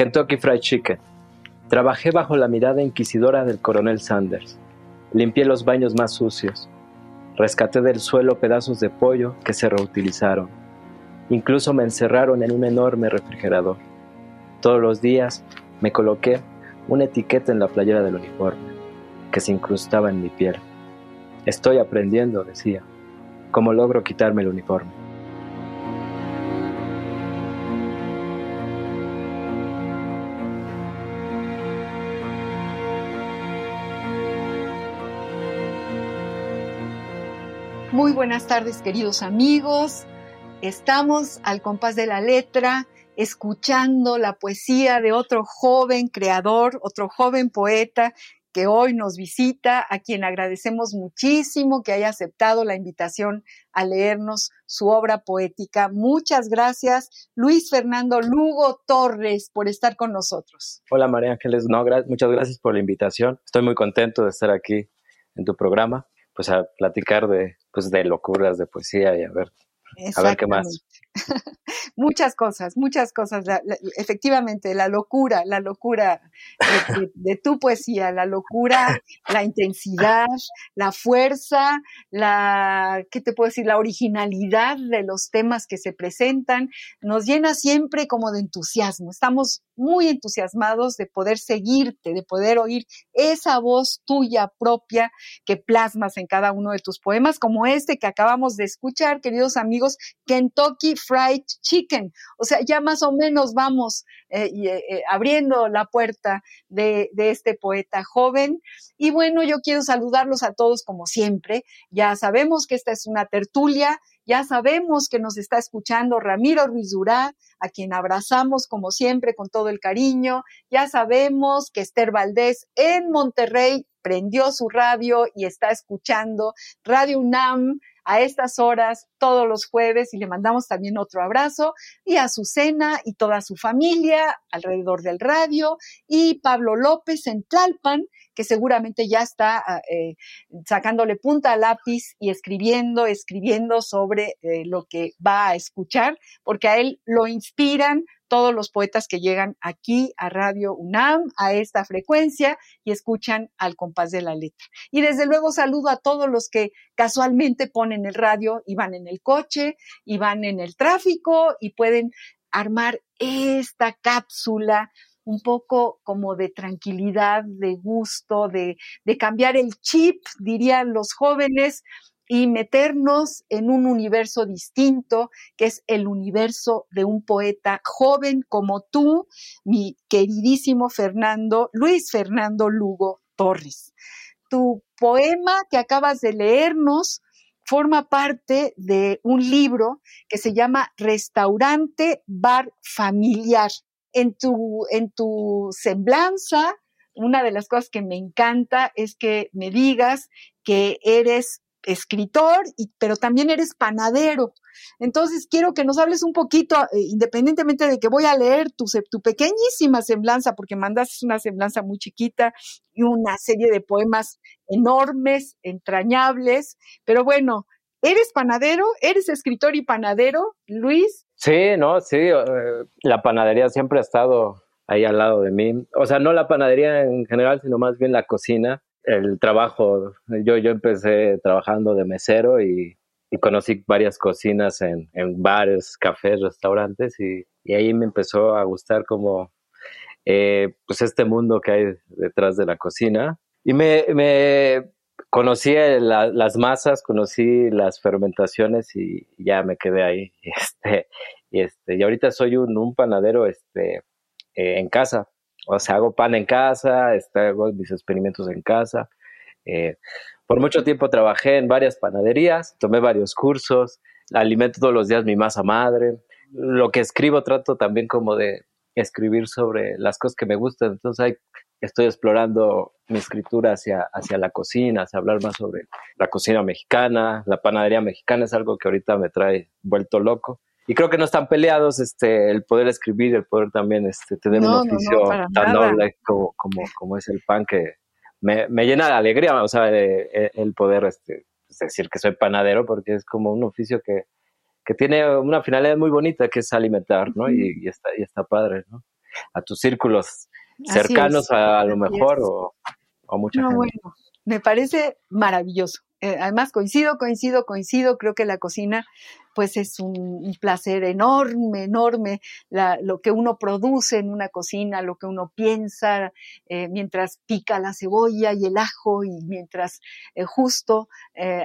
Kentucky Fried Chicken. Trabajé bajo la mirada inquisidora del coronel Sanders. Limpié los baños más sucios. Rescaté del suelo pedazos de pollo que se reutilizaron. Incluso me encerraron en un enorme refrigerador. Todos los días me coloqué una etiqueta en la playera del uniforme, que se incrustaba en mi piel. Estoy aprendiendo, decía, cómo logro quitarme el uniforme. Muy buenas tardes, queridos amigos. Estamos al compás de la letra, escuchando la poesía de otro joven creador, otro joven poeta que hoy nos visita, a quien agradecemos muchísimo que haya aceptado la invitación a leernos su obra poética. Muchas gracias, Luis Fernando Lugo Torres, por estar con nosotros. Hola María Ángeles, no, muchas gracias por la invitación. Estoy muy contento de estar aquí en tu programa, pues a platicar de, pues de locuras de poesía y a ver, a ver qué más. muchas cosas, muchas cosas. efectivamente, la locura, la locura de, tu poesía, la locura, la intensidad, la fuerza, la, ¿qué te puedo decir? La originalidad de los temas que se presentan, nos llena siempre como de entusiasmo. Estamos muy entusiasmados de poder seguirte, de poder oír esa voz tuya propia que plasmas en cada uno de tus poemas, como este que acabamos de escuchar, queridos amigos, Kentucky Fried Chicken. O sea, ya más o menos vamos eh, eh, eh, abriendo la puerta de, de este poeta joven. Y bueno, yo quiero saludarlos a todos como siempre. Ya sabemos que esta es una tertulia ya sabemos que nos está escuchando Ramiro Ruiz Durá, a quien abrazamos como siempre con todo el cariño. Ya sabemos que Esther Valdés en Monterrey prendió su radio y está escuchando Radio UNAM a estas horas todos los jueves y le mandamos también otro abrazo y a Azucena y toda su familia alrededor del radio y Pablo López en Tlalpan que seguramente ya está ah, eh, sacándole punta al lápiz y escribiendo, escribiendo sobre eh, lo que va a escuchar, porque a él lo inspiran todos los poetas que llegan aquí a Radio UNAM, a esta frecuencia y escuchan al compás de la letra. Y desde luego saludo a todos los que casualmente ponen el radio y van en el coche y van en el tráfico y pueden armar esta cápsula un poco como de tranquilidad, de gusto, de, cambiar el chip, dirían los jóvenes, y meternos en un universo distinto, que es el universo de un poeta joven como tú, mi queridísimo Fernando, Luis Fernando Lugo Torres. Tu poema que acabas de leernos forma parte de un libro que se llama Restaurante Bar Familiar. En tu, en tu semblanza, una de las cosas que me encanta es que me digas que eres escritor, y, pero también eres panadero. Entonces, quiero que nos hables un poquito, eh, independientemente de que voy a leer tu, tu pequeñísima semblanza, porque mandas una semblanza muy chiquita y una serie de poemas enormes, entrañables, pero bueno, ¿eres panadero? ¿Eres escritor y panadero, Luis? Sí, no, sí, eh, la panadería siempre ha estado ahí al lado de mí. O sea, no la panadería en general, sino más bien la cocina el trabajo, yo, yo empecé trabajando de mesero y, conocí varias cocinas en, bares, cafés, restaurantes y, ahí me empezó a gustar como eh, pues este mundo que hay detrás de la cocina y me, conocí las masas, conocí las fermentaciones y ya me quedé ahí. Este, y, este, y ahorita soy un, un panadero este, eh, en casa o sea, hago pan en casa, este, hago mis experimentos en casa. Eh, por mucho tiempo trabajé en varias panaderías, tomé varios cursos, alimento todos los días mi masa madre. Lo que escribo trato también como de escribir sobre las cosas que me gustan. Entonces hay, estoy explorando mi escritura hacia, hacia la cocina, hacia hablar más sobre la cocina mexicana. La panadería mexicana es algo que ahorita me trae vuelto loco. Y creo que no están peleados este, el poder escribir, el poder también este, tener un oficio tan noble como, como, como, es el pan que me, me llena de alegría, o sea, el poder este, decir que soy panadero porque es como un oficio que, que tiene una finalidad muy bonita que es alimentar, ¿no? Y, está, y está padre, ¿no? A tus círculos cercanos a, lo mejor o, o mucha no, Bueno, me parece maravilloso. Eh, además coincido, coincido, coincido, creo que la cocina pues es un, placer enorme, enorme, lo que uno produce en una cocina, lo que uno piensa eh, mientras pica la cebolla y el ajo y mientras eh, justo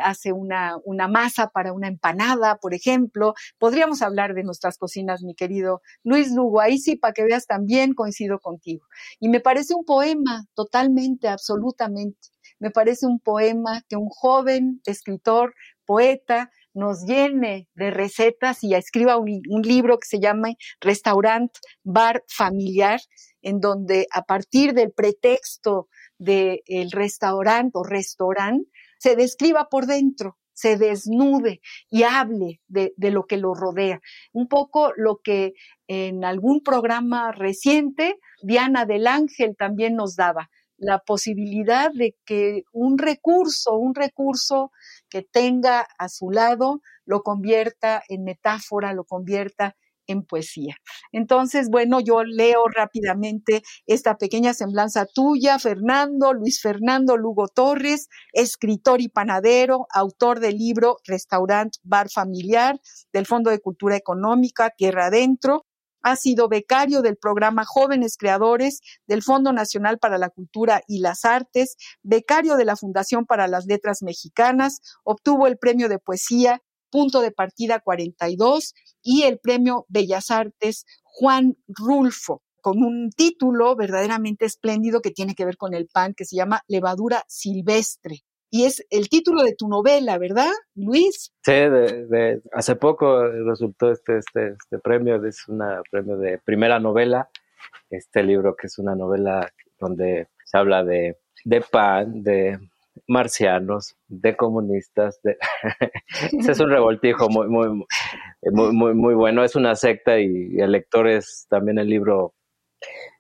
hace una, una, masa para una empanada, por ejemplo. Podríamos hablar de nuestras cocinas, mi querido Luis Lugo, ahí sí, para que veas también coincido contigo. Y me parece un poema totalmente, absolutamente me parece un poema que un joven escritor, poeta, nos llene de recetas y escriba un, libro que se llama Restaurant Bar Familiar, en donde a partir del pretexto del restaurante o restaurante, se describa por dentro, se desnude y hable de, de, lo que lo rodea. Un poco lo que en algún programa reciente Diana del Ángel también nos daba, la posibilidad de que un recurso, un recurso que tenga a su lado, lo convierta en metáfora, lo convierta en poesía. Entonces, bueno, yo leo rápidamente esta pequeña semblanza tuya, Fernando, Luis Fernando Lugo Torres, escritor y panadero, autor del libro Restaurant Bar Familiar del Fondo de Cultura Económica, Tierra Adentro, ha sido becario del programa Jóvenes Creadores del Fondo Nacional para la Cultura y las Artes, becario de la Fundación para las Letras Mexicanas, obtuvo el premio de poesía Punto de Partida 42 y el premio Bellas Artes Juan Rulfo con un título verdaderamente espléndido que tiene que ver con el pan, que se llama Levadura Silvestre y es el título de tu novela, ¿verdad, Luis? Sí, de, hace poco resultó este, este, este premio, es un premio de primera novela, este libro que es una novela donde se habla de, de pan, de marcianos, de comunistas, de... es un revoltijo muy, muy, muy, muy, bueno, es una secta y el lector es también el libro,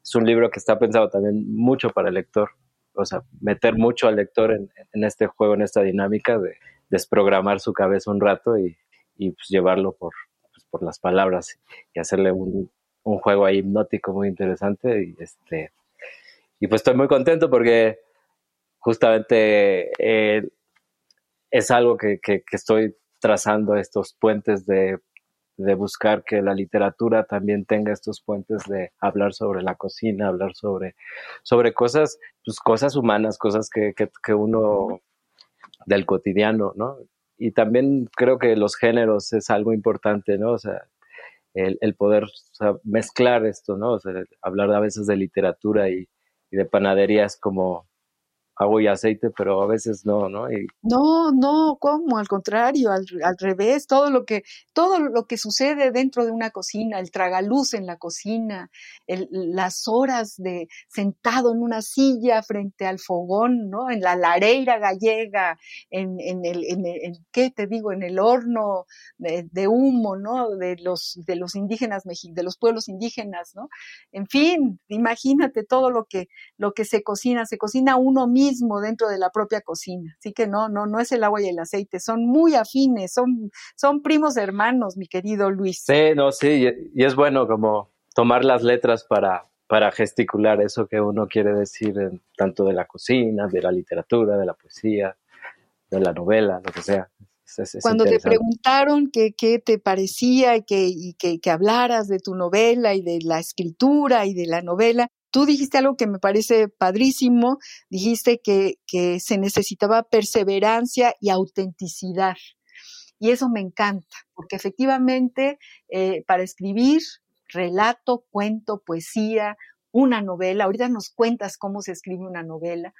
es un libro que está pensado también mucho para el lector o sea, meter mucho al lector en, este juego, en esta dinámica de desprogramar su cabeza un rato y, pues, llevarlo por, pues, por las palabras y hacerle un, juego ahí hipnótico muy interesante y este y pues estoy muy contento porque justamente eh, es algo que, estoy trazando estos puentes de de buscar que la literatura también tenga estos puentes de hablar sobre la cocina, hablar sobre, sobre cosas, pues cosas humanas, cosas que, que, uno del cotidiano, ¿no? Y también creo que los géneros es algo importante, ¿no? O sea, el, el poder mezclar esto, ¿no? O sea, hablar a veces de literatura y, y de panadería es como, agua y aceite, pero a veces no, ¿no? Y... No, no, ¿cómo? Al contrario, al, revés, todo lo que, todo lo que sucede dentro de una cocina, el tragaluz en la cocina, las horas de sentado en una silla frente al fogón, ¿no? En la lareira gallega, en, en el, en, ¿qué te digo? En el horno de, humo, ¿no? De los, de los indígenas, de los pueblos indígenas, ¿no? En fin, imagínate todo lo que, lo que se cocina, se cocina uno mismo dentro de la propia cocina. Así que no, no, no es el agua y el aceite, son muy afines, son, son primos hermanos, mi querido Luis. Sí, no, sí, y es bueno como tomar las letras para, para gesticular eso que uno quiere decir en, tanto de la cocina, de la literatura, de la poesía, de la novela, lo que sea. Cuando te preguntaron qué te parecía y, que, y que, que, hablaras de tu novela y de la escritura y de la novela, Tú dijiste algo que me parece padrísimo, dijiste que, se necesitaba perseverancia y autenticidad. Y eso me encanta, porque efectivamente eh, para escribir relato, cuento, poesía, una novela, ahorita nos cuentas cómo se escribe una novela,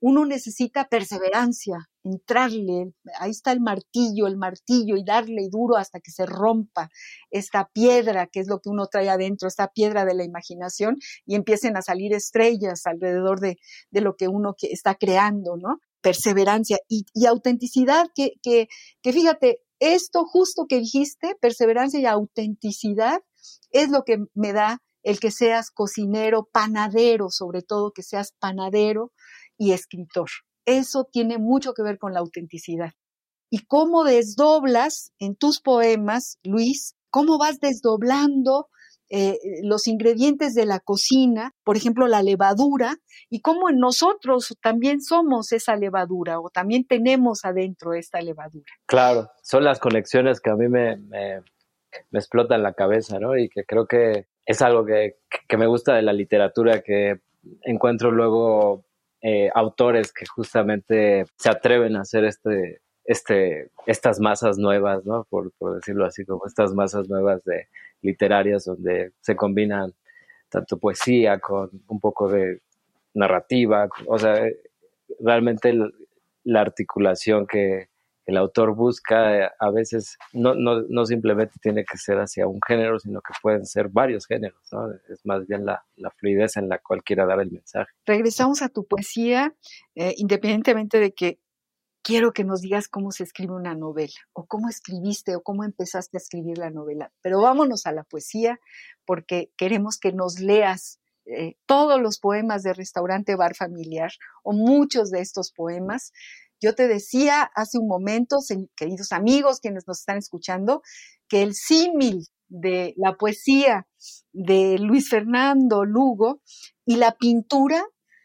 uno necesita perseverancia, entrarle, ahí está el martillo, el martillo y darle duro hasta que se rompa esta piedra, que es lo que uno trae adentro, esta piedra de la imaginación, y empiecen a salir estrellas alrededor de, lo que uno está creando, ¿no? Perseverancia y, autenticidad, que, que, que fíjate, esto justo que dijiste, perseverancia y autenticidad, es lo que me da el que seas cocinero, panadero, sobre todo que seas panadero y escritor. Eso tiene mucho que ver con la autenticidad. Y cómo desdoblas en tus poemas, Luis, cómo vas desdoblando eh, los ingredientes de la cocina, por ejemplo, la levadura, y cómo nosotros también somos esa levadura o también tenemos adentro esta levadura. Claro, son las conexiones que a mí me, me, me explotan la cabeza, ¿no? Y que creo que es algo que, me gusta de la literatura, que encuentro luego eh, autores que justamente se atreven a hacer este, este, estas masas nuevas, ¿no? Por, decirlo así, como estas masas nuevas de literarias donde se combinan tanto poesía con un poco de narrativa, o sea, realmente la articulación que, el autor busca eh, a veces no, no, no, simplemente tiene que ser hacia un género, sino que pueden ser varios géneros, ¿no? Es más bien la, la fluidez en la cual quiera dar el mensaje. Regresamos a tu poesía, eh, independientemente de que quiero que nos digas cómo se escribe una novela, o cómo escribiste, o cómo empezaste a escribir la novela. Pero vámonos a la poesía, porque queremos que nos leas eh, todos los poemas de Restaurante Bar Familiar, o muchos de estos poemas. Yo te decía hace un momento, queridos amigos, quienes nos están escuchando, que el símil de la poesía de Luis Fernando Lugo y la pintura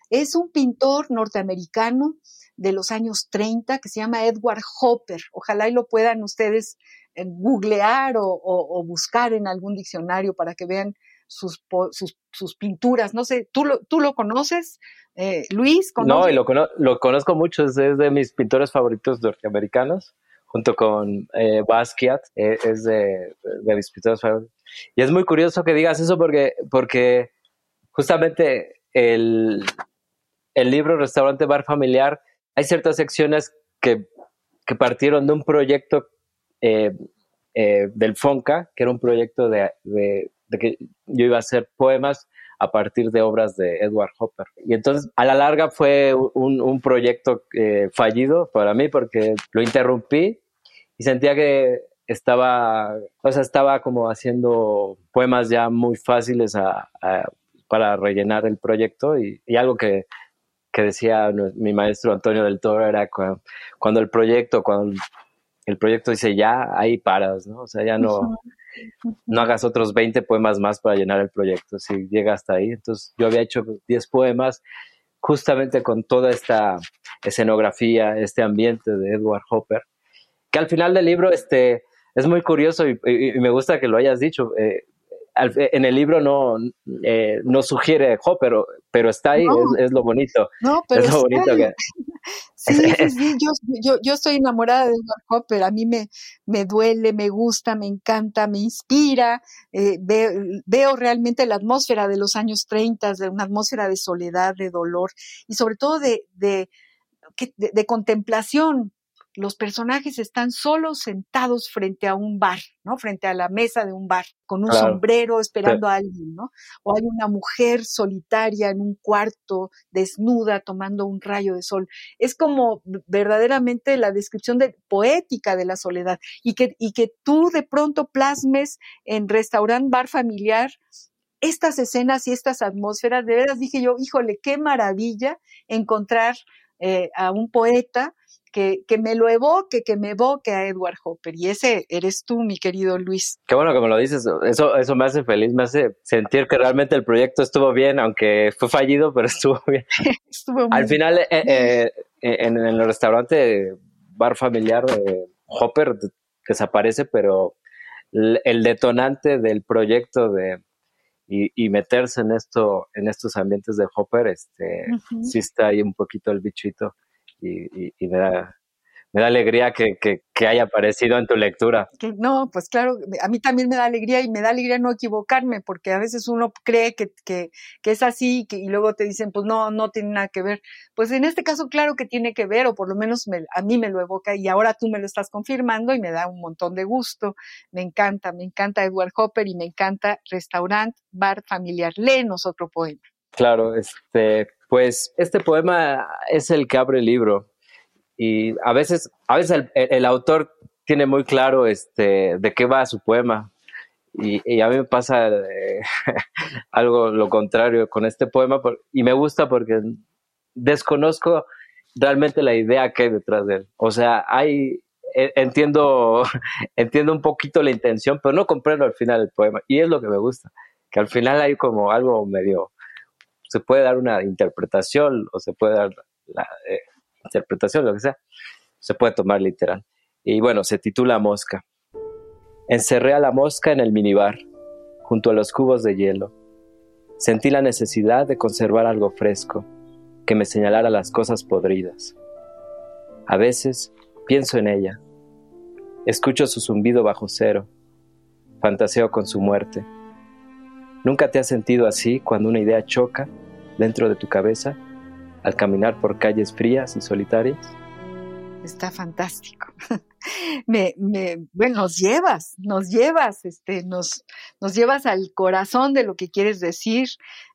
es un pintor norteamericano de los años 30 que se llama Edward Hopper. Ojalá y lo puedan ustedes eh, googlear o buscar en algún diccionario para que vean sus, sus, pinturas. No sé, ¿tú lo, tú lo conoces, eh, Luis? No, y lo, lo, conozco mucho, es, de mis pintores favoritos norteamericanos, junto con eh, Basquiat, eh, es de, mis pintores favoritos. Y es muy curioso que digas eso porque, porque justamente el, el libro Restaurante Bar Familiar, hay ciertas secciones que, que partieron de un proyecto del FONCA, que era un proyecto de, de que yo iba a hacer poemas a partir de obras de Edward Hopper. Y entonces, a la larga fue un, un proyecto eh, fallido para mí porque lo interrumpí y sentía que estaba, o sea, estaba como haciendo poemas ya muy fáciles para rellenar el proyecto y, algo que, que, decía mi maestro Antonio del Toro era cuando, cuando el proyecto, cuando el proyecto dice ya, ahí paras, ¿no? O sea, ya no, no hagas otros 20 poemas más para llenar el proyecto, si llega hasta ahí. Entonces yo había hecho 10 poemas justamente con toda esta escenografía, este ambiente de Edward Hopper, que al final del libro este, es muy curioso y, me gusta que lo hayas dicho. Eh, en el libro no, eh, no sugiere Hopper, pero está ahí, es, lo bonito. No, pero es lo bonito que... Sí, sí, sí, yo, yo, yo, estoy enamorada de Edward Hopper, a mí me, me duele, me gusta, me encanta, me inspira, eh, veo, veo, realmente la atmósfera de los años 30, de una atmósfera de soledad, de dolor y sobre todo de, de, de, de contemplación, los personajes están solos sentados frente a un bar, ¿no? Frente a la mesa de un bar, con un sombrero esperando a alguien, ¿no? O hay una mujer solitaria en un cuarto, desnuda, tomando un rayo de sol. Es como verdaderamente la descripción de, poética de la soledad y que, y que tú de pronto plasmes en restaurante, bar familiar, estas escenas y estas atmósferas, de veras dije yo, híjole, qué maravilla encontrar eh, a un poeta que, me lo evoque, que me evoque a Edward Hopper. Y ese eres tú, mi querido Luis. Qué bueno que me lo dices. Eso, eso me hace feliz, me hace sentir que realmente el proyecto estuvo bien, aunque fue fallido, pero estuvo bien. Al final, eh, eh, eh, en, el restaurante bar familiar, Hopper desaparece, pero el detonante del proyecto de y, meterse en esto, en estos ambientes de Hopper, este, sí está ahí un poquito el bichito y, me, da, me da alegría que, que, haya aparecido en tu lectura. no, pues claro, a mí también me da alegría y me da alegría no equivocarme, porque a veces uno cree que, que, que es así y, luego te dicen, pues no, no tiene nada que ver. Pues en este caso, claro que tiene que ver, o por lo menos a mí me lo evoca y ahora tú me lo estás confirmando y me da un montón de gusto. Me encanta, me encanta Edward Hopper y me encanta Restaurant Bar Familiar. Léenos otro poema. Claro, este, pues este poema es el que abre el libro y a veces, a veces el, autor tiene muy claro este, de qué va su poema. Y, a mí me pasa eh, algo lo contrario con este poema y me gusta porque desconozco realmente la idea que hay detrás de él. O sea, hay, e, entiendo, entiendo un poquito la intención, pero no comprendo al final el poema. Y es lo que me gusta, que al final hay como algo medio, se puede dar una interpretación o se puede dar la, eh, interpretación, lo que sea, se puede tomar literal. Y bueno, se titula Mosca. Encerré a la mosca en el minibar, junto a los cubos de hielo. Sentí la necesidad de conservar algo fresco, que me señalara las cosas podridas. A veces pienso en ella. Escucho su zumbido bajo cero. Fantaseo con su muerte. ¿Nunca te has sentido así cuando una idea choca dentro de tu cabeza al caminar por calles frías y solitarias? Está fantástico. me, me, bueno, nos llevas, nos llevas, este, nos, nos llevas al corazón de lo que quieres decir.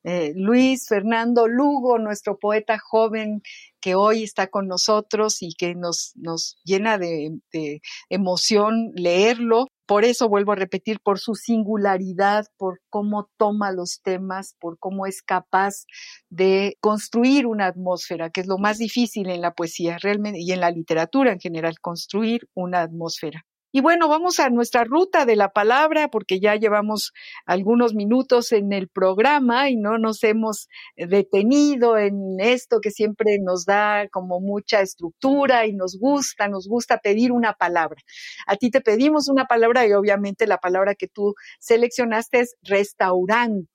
Eh, Luis Fernando Lugo, nuestro poeta joven que hoy está con nosotros y que nos, nos llena de, de emoción leerlo por eso vuelvo a repetir, por su singularidad, por cómo toma los temas, por cómo es capaz de construir una atmósfera, que es lo más difícil en la poesía realmente y en la literatura en general, construir una atmósfera. Y bueno, vamos a nuestra ruta de la palabra porque ya llevamos algunos minutos en el programa y no nos hemos detenido en esto que siempre nos da como mucha estructura y nos gusta, nos gusta pedir una palabra. A ti te pedimos una palabra y obviamente la palabra que tú seleccionaste es restaurante,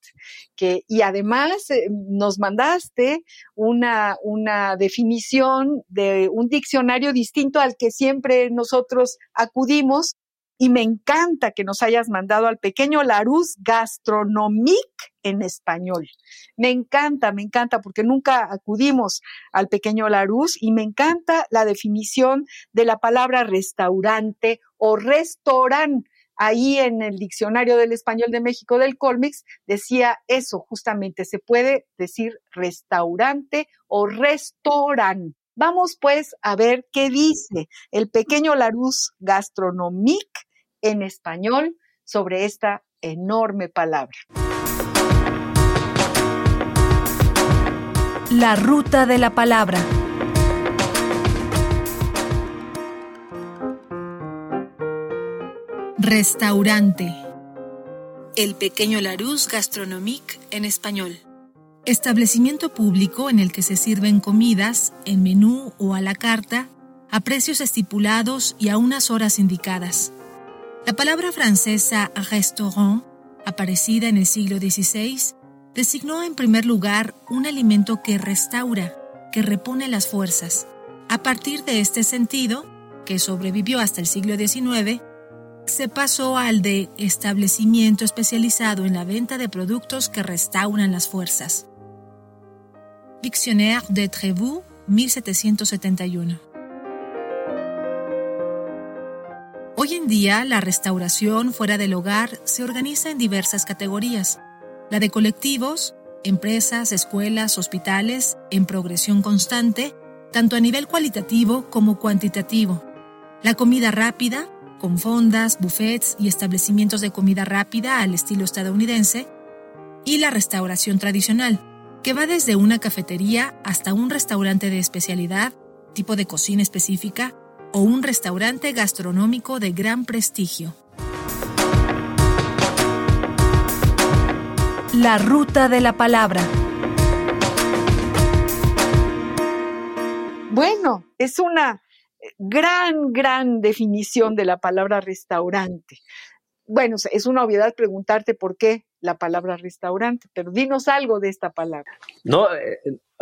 que, y además eh, nos mandaste una, una definición de un diccionario distinto al que siempre nosotros acudimos y me encanta que nos hayas mandado al pequeño Larousse Gastronomique en español. Me encanta, me encanta, porque nunca acudimos al pequeño Larousse y me encanta la definición de la palabra restaurante o restaurante. Ahí en el diccionario del español de México del Colmix decía eso, justamente, se puede decir restaurante o restaurante. Vamos pues a ver qué dice el pequeño Larousse Gastronomique en español sobre esta enorme palabra. La ruta de la palabra. Restaurante. El pequeño Larousse Gastronomique en español. Establecimiento público en el que se sirven comidas en menú o a la carta a precios estipulados y a unas horas indicadas. La palabra francesa restaurant, aparecida en el siglo XVI, designó en primer lugar un alimento que restaura, que repone las fuerzas. A partir de este sentido, que sobrevivió hasta el siglo XIX, se pasó al de establecimiento especializado en la venta de productos que restauran las fuerzas. Dictionnaire de Trévoux, 1771. Hoy en día, la restauración fuera del hogar se organiza en diversas categorías. La de colectivos, empresas, escuelas, hospitales, en progresión constante, tanto a nivel cualitativo como cuantitativo. La comida rápida, con fondas, buffets y establecimientos de comida rápida al estilo estadounidense. Y la restauración tradicional, que va desde una cafetería hasta un restaurante de especialidad, tipo de cocina específica, o un restaurante gastronómico de gran prestigio. La ruta de la palabra. Bueno, es una gran, gran definición de la palabra restaurante. bueno, es una obviedad preguntarte por qué la palabra restaurante, pero dinos algo de esta palabra. No, eh,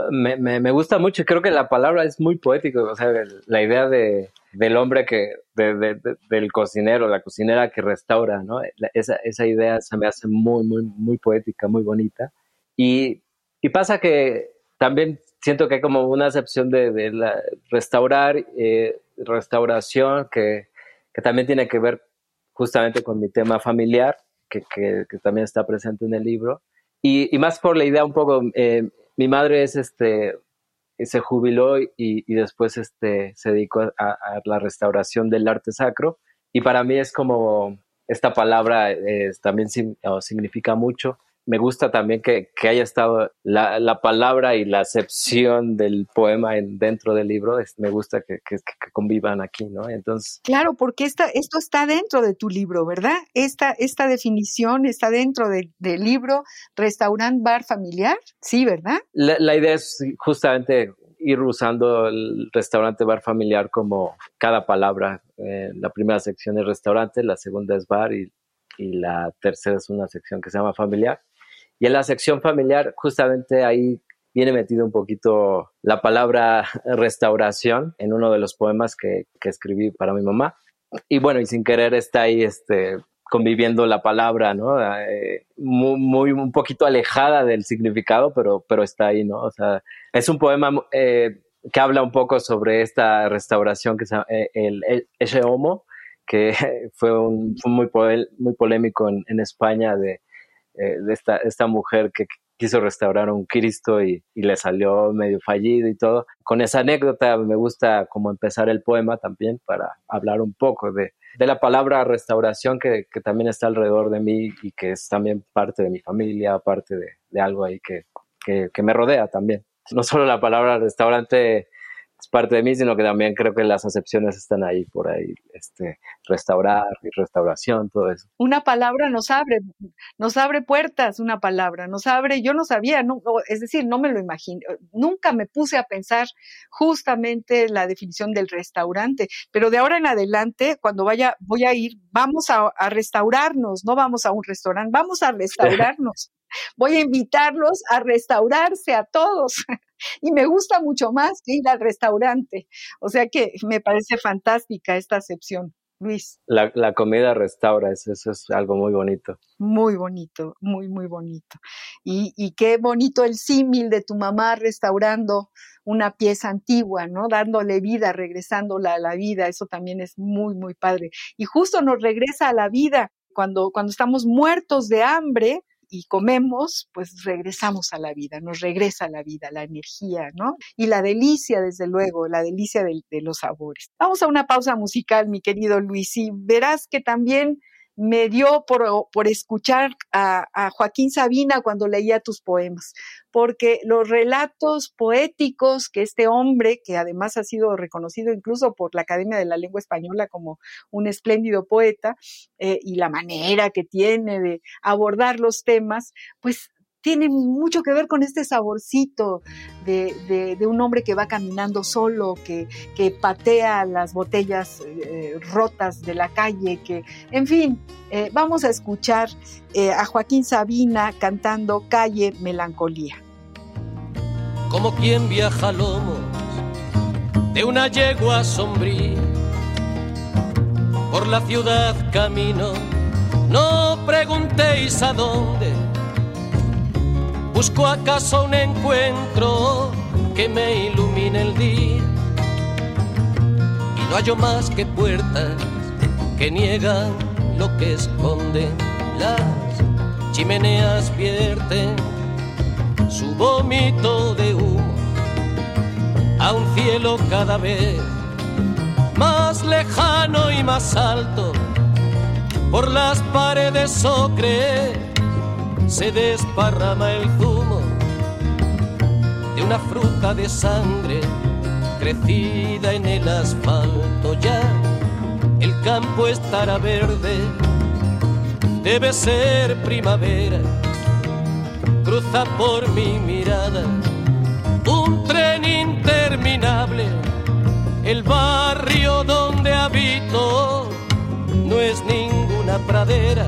me, me, gusta mucho, creo que la palabra es muy poética, o sea, la idea de, del hombre que, del cocinero, la cocinera que restaura, ¿no? Esa, esa idea se me hace muy, muy, muy poética, muy bonita. Y, y pasa que también siento que hay como una acepción de, la, restaurar, eh, restauración, que, que también tiene que ver justamente con mi tema familiar, que, también está presente en el libro. Y, más por la idea un poco, eh, mi madre es este, se jubiló y, y después este, se dedicó a, la restauración del arte sacro. Y para mí es como, esta palabra eh, también significa mucho me gusta también que, haya estado la, palabra y la acepción del poema en, dentro del libro. me gusta que, convivan aquí, ¿no? Entonces. Claro, porque esta, esto está dentro de tu libro, ¿verdad? Esta, esta definición está dentro del libro Restaurant Bar Familiar, sí, ¿verdad? La, idea es justamente ir usando el restaurante bar familiar como cada palabra. Eh, la primera sección es restaurante, la segunda es bar y, y la tercera es una sección que se llama familiar. Y en la sección familiar, justamente ahí viene metido un poquito la palabra restauración en uno de los poemas que, escribí para mi mamá. Y bueno, y sin querer está ahí este, conviviendo la palabra, ¿no? Eh, muy, un poquito alejada del significado, pero, pero está ahí, ¿no? O sea, es un poema eh, que habla un poco sobre esta restauración que se llama eh, el, el, Homo, que fue, un, muy, muy polémico en, en España de eh, de esta, esta mujer que quiso restaurar un Cristo y, le salió medio fallido y todo. Con esa anécdota me gusta como empezar el poema también para hablar un poco de, de la palabra restauración que, que, también está alrededor de mí y que es también parte de mi familia, parte de, de algo ahí que, que, que, me rodea también. No solo la palabra restaurante parte de mí, sino que también creo que las acepciones están ahí por ahí, este, restaurar y restauración, todo eso. Una palabra nos abre, nos abre puertas, una palabra, nos abre, yo no sabía, no, es decir, no me lo imagino, nunca me puse a pensar justamente la definición del restaurante, pero de ahora en adelante, cuando vaya, voy a ir, vamos a, a restaurarnos, no vamos a un restaurante, vamos a restaurarnos. Voy a invitarlos a restaurarse a todos. y me gusta mucho más ir al restaurante. O sea que me parece fantástica esta acepción. Luis. La, comida restaura, eso, es algo muy bonito. Muy bonito, muy, muy bonito. Y, y qué bonito el símil de tu mamá restaurando una pieza antigua, ¿no? Dándole vida, regresándola a la vida, eso también es muy, muy padre. Y justo nos regresa a la vida cuando, cuando estamos muertos de hambre, y comemos, pues regresamos a la vida, nos regresa la vida, la energía, ¿no? Y la delicia, desde luego, la delicia de, de los sabores. Vamos a una pausa musical, mi querido Luis, y verás que también me dio por, escuchar a, Joaquín Sabina cuando leía tus poemas, porque los relatos poéticos que este hombre, que además ha sido reconocido incluso por la Academia de la Lengua Española como un espléndido poeta, eh, y la manera que tiene de abordar los temas, pues tiene mucho que ver con este saborcito de, un hombre que va caminando solo, que, patea las botellas eh, rotas de la calle, que, en fin, eh, vamos a escuchar eh, a Joaquín Sabina cantando Calle Melancolía. Como quien viaja lomos de una yegua sombría, por la ciudad camino, no preguntéis a dónde Busco acaso un encuentro que me ilumine el día. Y no hallo más que puertas que niegan lo que esconden. Las chimeneas vierten su vómito de humo a un cielo cada vez más lejano y más alto. Por las paredes ocre se desparrama el zumo de una fruta de sangre crecida en el asfalto ya. El campo estará verde, debe ser primavera. Cruza por mi mirada un tren interminable. El barrio donde habito no es ninguna pradera,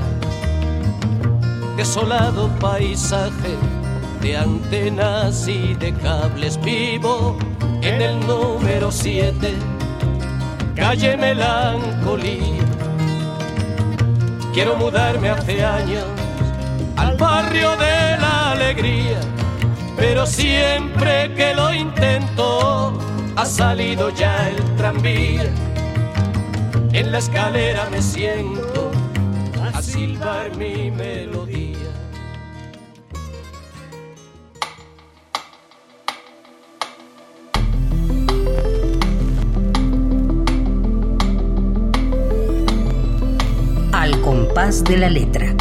desolado paisaje de antenas y de cables vivo en el número 7, calle Melancolía. Quiero mudarme hace años al barrio de la alegría, pero siempre que lo intento ha salido ya el tranvía. En la escalera me siento a silbar mi melodía. Compás de la letra.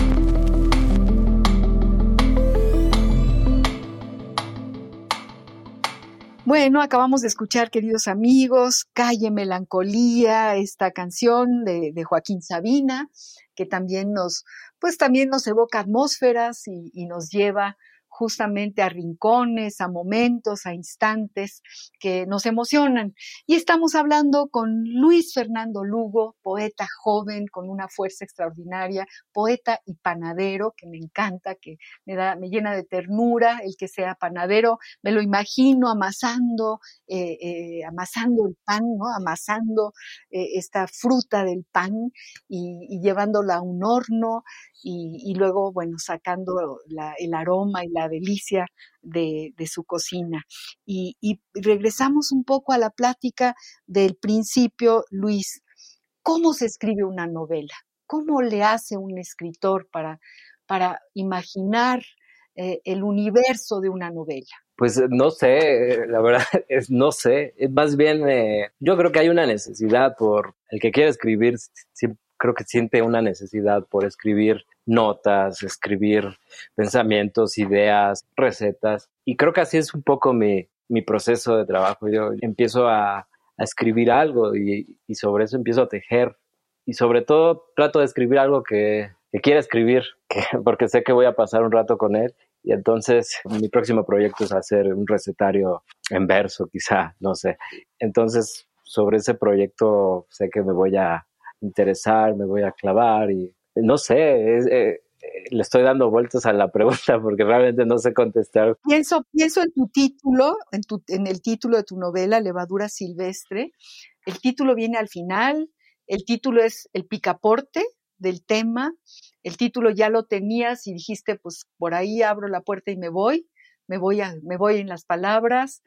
Bueno, acabamos de escuchar, queridos amigos, Calle Melancolía, esta canción de, Joaquín Sabina, que también nos, pues también nos evoca atmósferas y, y nos lleva justamente a rincones, a momentos, a instantes que nos emocionan. Y estamos hablando con Luis Fernando Lugo, poeta joven con una fuerza extraordinaria, poeta y panadero, que me encanta, que me, da, me llena de ternura el que sea panadero. Me lo imagino amasando, eh, eh, amasando el pan, ¿no? amasando eh, esta fruta del pan y, llevándola a un horno y, luego, bueno, sacando el aroma y la delicia de, su cocina. Y, regresamos un poco a la plática del principio, Luis. ¿Cómo se escribe una novela? ¿Cómo le hace un escritor para, para imaginar eh, el universo de una novela? Pues no sé, la verdad es no sé. Más bien, eh, yo creo que hay una necesidad por el que quiere escribir, creo que siente una necesidad por escribir notas, escribir pensamientos, ideas, recetas. Y creo que así es un poco mi, mi proceso de trabajo. Yo empiezo a, a escribir algo y, y, sobre eso empiezo a tejer. Y sobre todo trato de escribir algo que, que quiera escribir, que, porque sé que voy a pasar un rato con él. Y entonces mi próximo proyecto es hacer un recetario en verso, quizá, no sé. Entonces sobre ese proyecto sé que me voy a interesar, me voy a clavar y no sé, eh, le estoy dando vueltas a la pregunta porque realmente no sé contestar. Pienso, pienso en tu título, en, tu, en el título de tu novela, Levadura Silvestre. El título viene al final, el título es El picaporte del tema, el título ya lo tenías y dijiste, pues por ahí abro la puerta y me voy, me voy, me voy en las palabras,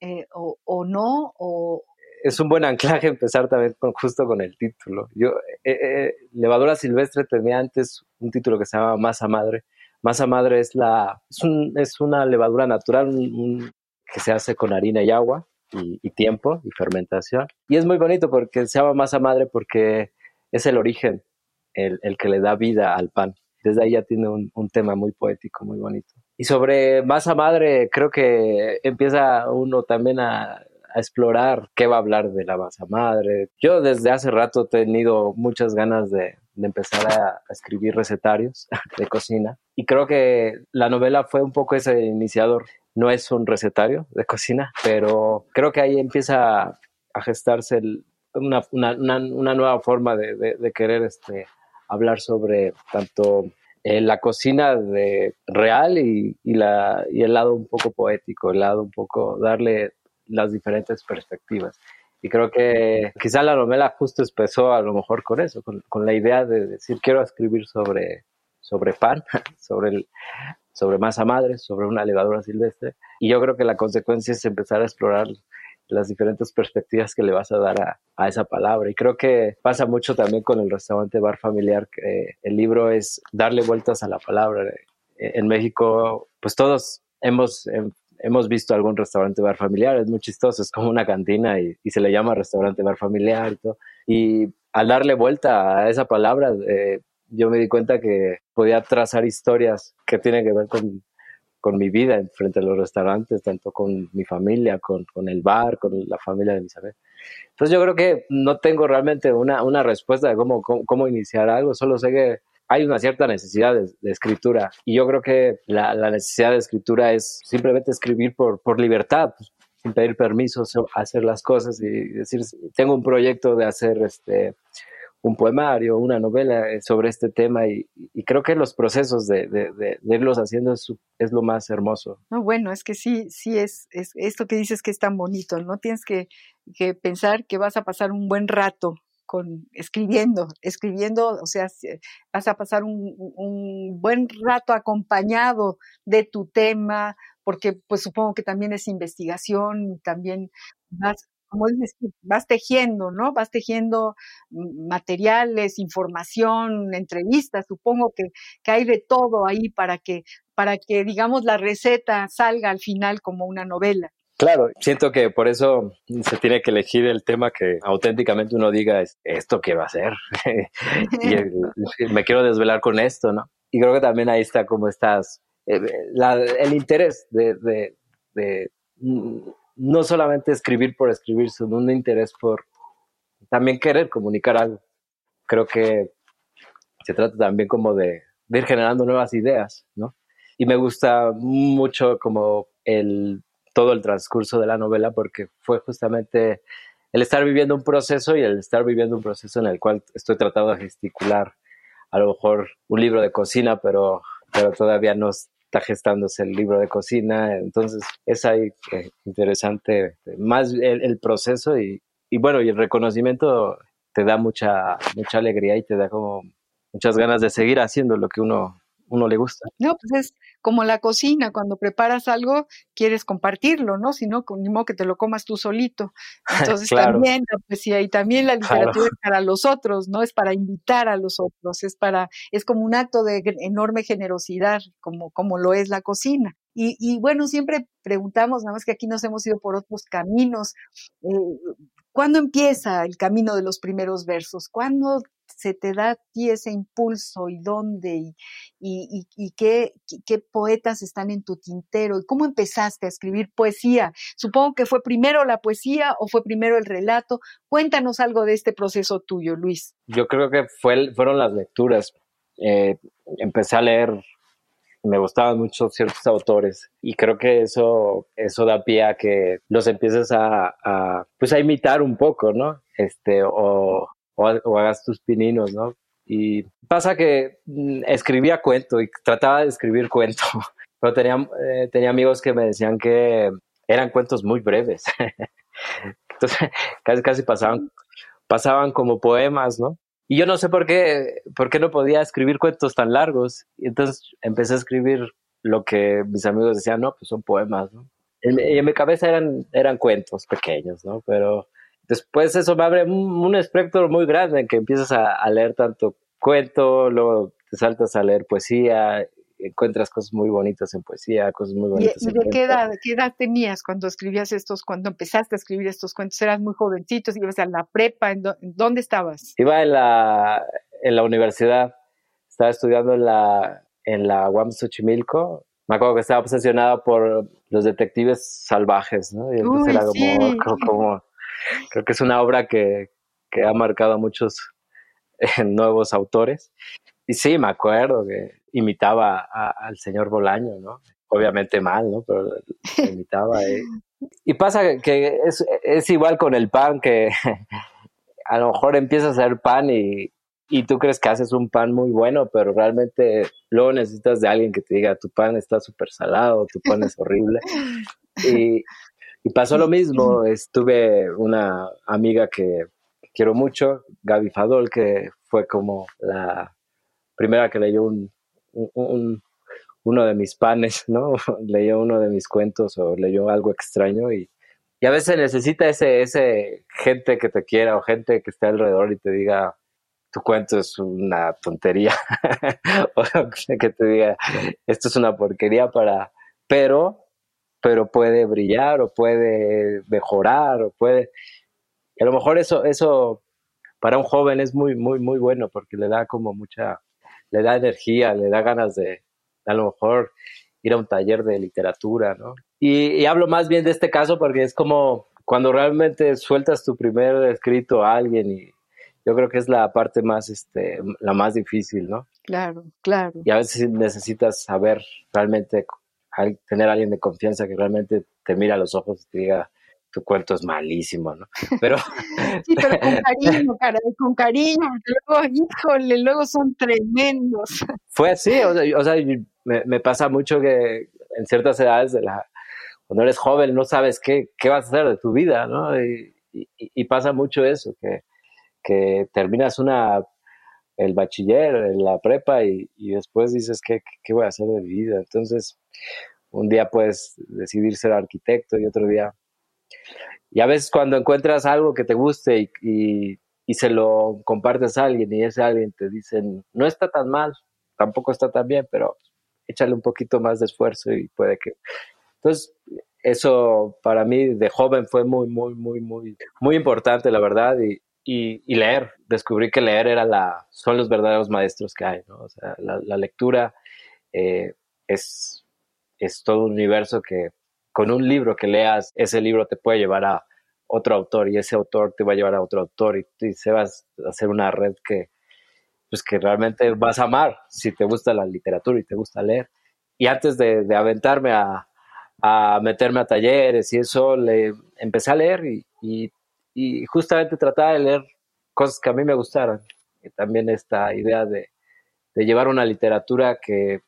eh, o, o no, o, es un buen anclaje empezar también con, justo con el título. Yo, eh, eh, Levadura Silvestre tenía antes un título que se llama Masa Madre. Masa Madre es, la, es, es una levadura natural que se hace con harina y agua y, tiempo y fermentación. Y es muy bonito porque se llama Masa Madre porque es el origen, el, que le da vida al pan. Desde ahí ya tiene un, un tema muy poético, muy bonito. Y sobre Masa Madre, creo que empieza uno también a a explorar qué va a hablar de la masa madre. Yo desde hace rato he tenido muchas ganas de, empezar a, escribir recetarios de cocina y creo que la novela fue un poco ese iniciador. No es un recetario de cocina, pero creo que ahí empieza a gestarse una, una, una, nueva forma de querer este, hablar sobre tanto eh, la cocina de real y, y, la, y el lado un poco poético, el lado un poco darle las diferentes perspectivas. Y creo que quizá la novela justo empezó a lo mejor con eso, con, con la idea de decir quiero escribir sobre, sobre pan, sobre, el, sobre masa madre, sobre una levadura silvestre. Y yo creo que la consecuencia es empezar a explorar las diferentes perspectivas que le vas a dar a, a, esa palabra. Y creo que pasa mucho también con el restaurante bar familiar, que el libro es darle vueltas a la palabra. En México, pues todos hemos hemos visto algún restaurante bar familiar, es muy chistoso, es como una cantina y, y se le llama restaurante bar familiar y todo. Y al darle vuelta a esa palabra, eh, yo me di cuenta que podía trazar historias que tienen que ver con, con mi vida frente a los restaurantes, tanto con mi familia, con, con el bar, con la familia de mis amigos. Entonces yo creo que no tengo realmente una, una respuesta de cómo, cómo, cómo iniciar algo, solo sé que hay una cierta necesidad de, de escritura y yo creo que la, necesidad de escritura es simplemente escribir por, por libertad, pues, sin pedir permiso, hacer las cosas y decir, tengo un proyecto de hacer este, un poemario, una novela eh, sobre este tema y, creo que los procesos de, de, irlos haciendo es, es, lo más hermoso. No, bueno, es que sí, sí es, es, esto que dices que es tan bonito, ¿no? Tienes que, que pensar que vas a pasar un buen rato con escribiendo, escribiendo, o sea, vas a pasar un, buen rato acompañado de tu tema, porque pues supongo que también es investigación, también vas, como dices, vas tejiendo, ¿no? Vas tejiendo materiales, información, entrevistas, supongo que, que hay de todo ahí para que, para que, digamos, la receta salga al final como una novela. Claro, siento que por eso se tiene que elegir el tema que auténticamente uno diga esto a ser y me quiero desvelar con esto, ¿no? Y creo que también ahí está como estás, eh, el interés de, de, de no solamente escribir por escribir, sino un interés por también querer comunicar algo. Creo que se trata también como de, ir generando nuevas ideas, ¿no? Y me gusta mucho como el, todo el transcurso de la novela porque fue justamente el estar viviendo un proceso y el estar viviendo un proceso en el cual estoy tratando de gesticular a lo mejor un libro de cocina, pero, pero todavía no, está gestándose el libro de cocina, entonces es ahí eh, interesante más el, proceso y, y, bueno, y el reconocimiento te da mucha, mucha alegría y te da como muchas ganas de seguir haciendo lo que uno, uno le gusta. No, pues es como la cocina, cuando preparas algo quieres compartirlo, ¿no? Si no, ni modo que te lo comas tú solito. Entonces también la poesía y también la literatura es para los otros, ¿no? Es para invitar a los otros, es para, es como un acto de enorme generosidad, como, como lo es la cocina. Y, y bueno, siempre preguntamos, nada más que aquí nos hemos ido por otros caminos. Eh, ¿Cuándo empieza el camino de los primeros versos? ¿Cuándo se te da a ti ese impulso y dónde y, y, qué, qué, poetas están en tu tintero y cómo empezaste a escribir poesía. Supongo que fue primero la poesía o fue primero el relato. Cuéntanos algo de este proceso tuyo, Luis. Yo creo que fue, fueron las lecturas. Eh, empecé a leer, me gustaban mucho ciertos autores y creo que eso, eso da pie a que los empieces a, pues a imitar un poco, ¿no? Este, o, o, hagas tus pininos, ¿no? Y pasa que mm, escribía cuento y trataba de escribir cuento, pero tenía, eh, tenía amigos que me decían que eran cuentos muy breves. Entonces, casi, casi pasaban, pasaban como poemas, ¿no? Y yo no sé por qué, por qué no podía escribir cuentos tan largos. Y entonces empecé a escribir lo que mis amigos decían, no, pues son poemas, ¿no? en mi cabeza eran, eran cuentos pequeños, ¿no? Pero después eso me abre un, espectro muy grande en que empiezas a, leer tanto cuento, luego te saltas a leer poesía, encuentras cosas muy bonitas en poesía, cosas muy bonitas. ¿Y, de qué edad, qué edad tenías cuando escribías estos, cuando empezaste a escribir estos cuentos? ¿Eras muy jovencito? ¿Ibas a la prepa? ¿En, dónde estabas? Iba en la, en la universidad, estaba estudiando en la, en la UAM Xochimilco. Me acuerdo que estaba obsesionada por los detectives salvajes, ¿no? Y entonces era como, como Creo que es una obra que, que ha marcado a muchos eh, nuevos autores. Y sí, me acuerdo que imitaba al señor Bolaño, ¿no? Obviamente mal, ¿no? Pero imitaba. Eh. Y pasa que es, es igual con el pan, que a lo mejor empiezas a hacer pan y, y tú crees que haces un pan muy bueno, pero realmente luego necesitas de alguien que te diga, tu pan está súper salado, tu pan es horrible. Y, y pasó lo mismo, estuve una amiga que quiero mucho, Gaby Fadol, que fue como la primera que leyó un, uno de mis panes, ¿no? leyó uno de mis cuentos o leyó algo extraño y, y a veces necesita ese, ese gente que te quiera o gente que esté alrededor y te diga, tu cuento es una tontería, o que te diga, esto es una porquería para, pero pero puede brillar o puede mejorar o puede... a lo mejor eso, eso para un joven es muy, muy, muy bueno porque le da como mucha, le da energía, le da ganas de a lo mejor ir a un taller de literatura, ¿no? Y, hablo más bien de este caso porque es como cuando realmente sueltas tu primer escrito a alguien y yo creo que es la parte más, este, la más difícil, ¿no? Claro, claro. Y a veces necesitas saber realmente tener a alguien de confianza que realmente te mira a los ojos y te diga, tu cuento es malísimo, ¿no? Pero... sí, pero con cariño, caray, con cariño, luego, híjole, luego son tremendos. Fue así, o sea, me, pasa mucho que en ciertas edades, de la, cuando eres joven, no sabes qué, qué vas a hacer de tu vida, ¿no? Y, y, pasa mucho eso, que, que terminas una el bachiller, la prepa y, y después dices, ¿qué, ¿qué, voy a hacer de mi vida? Entonces, un día puedes decidir ser arquitecto y otro día... Y a veces cuando encuentras algo que te guste y, y, se lo compartes a alguien y ese alguien te dice, no está tan mal, tampoco está tan bien, pero échale un poquito más de esfuerzo y puede que... Entonces, eso para mí de joven fue muy, muy, muy, muy, muy importante, la verdad, y, y, leer. Descubrí que leer era la, son los verdaderos maestros que hay, ¿no? O sea, la, lectura eh, es, es todo un universo que con un libro que leas, ese libro te puede llevar a otro autor y ese autor te va a llevar a otro autor y, se va a hacer una red que, pues que realmente vas a amar si te gusta la literatura y te gusta leer. Y antes de, aventarme a, a, meterme a talleres y eso, le empecé a leer y, y justamente trataba de leer cosas que a mí me gustaran. Y también esta idea de, llevar una literatura que,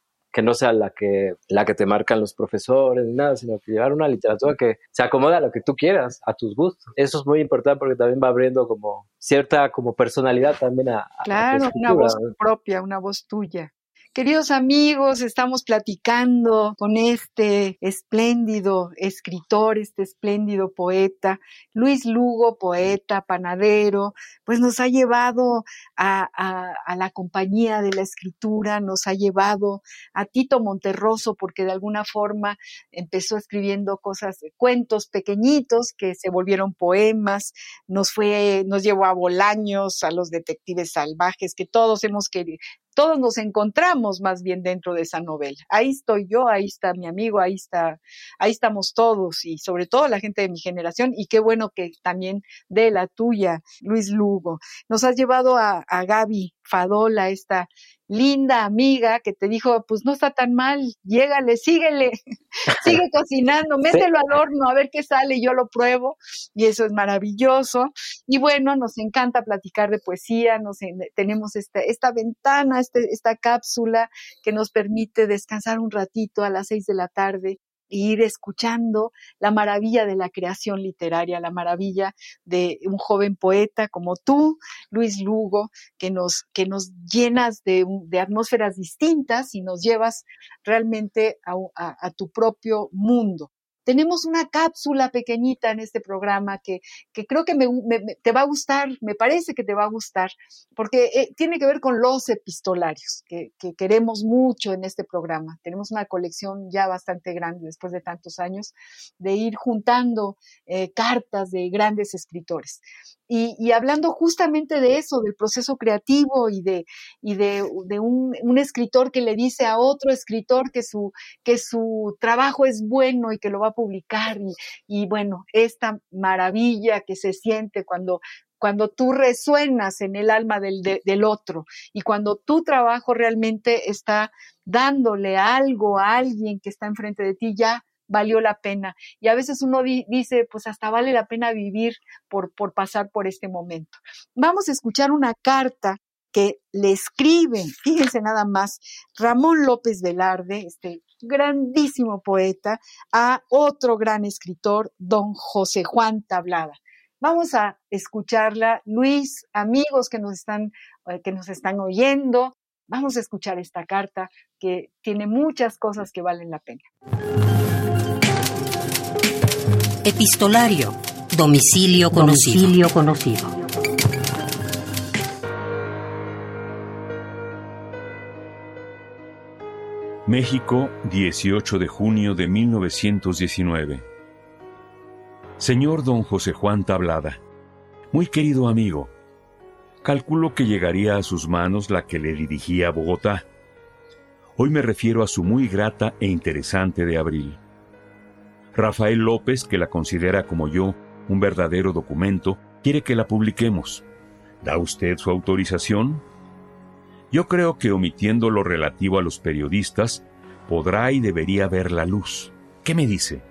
no sea la que, la que te marcan los profesores ni nada, sino que llevar una literatura que se acomoda a lo que tú quieras, a tus gustos. Eso es muy importante porque también va abriendo como cierta como personalidad también a... Claro, una voz propia, una voz tuya. Queridos amigos, estamos platicando con este espléndido escritor, este espléndido poeta, Luis Lugo, poeta, panadero, pues nos ha llevado a, la compañía de la escritura, nos ha llevado a Tito Monterroso, porque de alguna forma empezó escribiendo cosas, cuentos pequeñitos que se volvieron poemas, nos fue, nos llevó a Bolaños, a los detectives salvajes, que todos hemos querido, todos nos encontramos más bien dentro de esa novela. Ahí estoy yo, ahí está mi amigo, ahí está, ahí estamos todos y sobre todo la gente de mi generación y qué bueno que también de la tuya, Luis Lugo. Nos has llevado a, a Gaby Fadola, esta linda amiga que te dijo, pues no está tan mal, llégale, síguele, sigue cocinando, mételo al horno a ver qué sale, yo lo pruebo y eso es maravilloso. Y bueno, nos encanta platicar de poesía, nos, tenemos esta, esta ventana, este, esta cápsula que nos permite descansar un ratito a las seis de la tarde ir escuchando la maravilla de la creación literaria, la maravilla de un joven poeta como tú, Luis Lugo, que nos, que nos llenas de, atmósferas distintas y nos llevas realmente a tu propio mundo. Tenemos una cápsula pequeñita en este programa que, que creo que te va a gustar, me parece que te va a gustar, porque eh, tiene que ver con los epistolarios, que, que, queremos mucho en este programa. Tenemos una colección ya bastante grande después de tantos años de ir juntando eh, cartas de grandes escritores. Y, hablando justamente de eso, del proceso creativo y de, y de, un, escritor que le dice a otro escritor que su, que su trabajo es bueno y que lo va a publicar. Y, bueno, esta maravilla que se siente cuando, cuando tú resuenas en el alma del, del otro y cuando tu trabajo realmente está dándole algo a alguien que está enfrente de ti, ya valió la pena. Y a veces uno dice, pues hasta vale la pena vivir por, por pasar por este momento. Vamos a escuchar una carta que le escribe, fíjense nada más, Ramón López Velarde, este grandísimo poeta, a otro gran escritor, don José Juan Tablada. Vamos a escucharla, Luis, amigos que nos están, eh, que nos están oyendo, vamos a escuchar esta carta que tiene muchas cosas que valen la pena. Epistolario. Domicilio conocido. Domicilio conocido. México, 18 de junio de 1919. Señor don José Juan Tablada, muy querido amigo, calculo que llegaría a sus manos la que le dirigía a Bogotá. Hoy me refiero a su muy grata e interesante de abril. Rafael López, que la considera como yo un verdadero documento, quiere que la publiquemos. ¿Da usted su autorización? Yo creo que omitiendo lo relativo a los periodistas, podrá y debería ver la luz. ¿Qué me dice?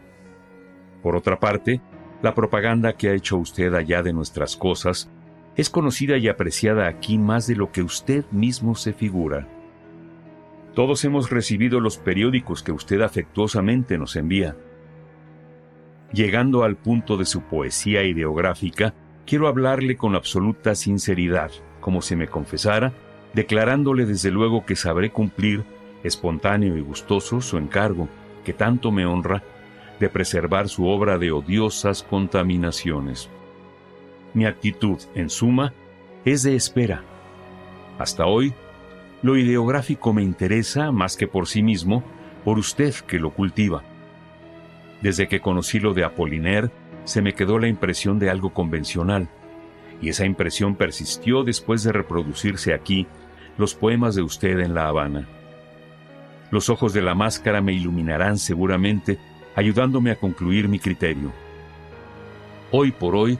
Por otra parte, La propaganda que ha hecho usted allá de nuestras cosas es conocida y apreciada aquí más de lo que usted mismo se figura. Todos hemos recibido los periódicos que usted afectuosamente nos envía. Llegando al punto de su poesía ideográfica, quiero hablarle con absoluta sinceridad, como si me confesara, declarándole desde luego que sabré cumplir, espontáneo y gustoso, su encargo, que tanto me honra, de preservar su obra de odiosas contaminaciones. Mi actitud, en suma, es de espera. Hasta hoy, lo ideográfico me interesa más que por sí mismo, por usted que lo cultiva. Desde que conocí lo de Apollinaire, se me quedó la impresión de algo convencional, y esa impresión persistió después de reproducirse aquí los poemas de usted en La Habana. Los ojos de la máscara me iluminarán seguramente ayudándome a concluir mi criterio. Hoy por hoy,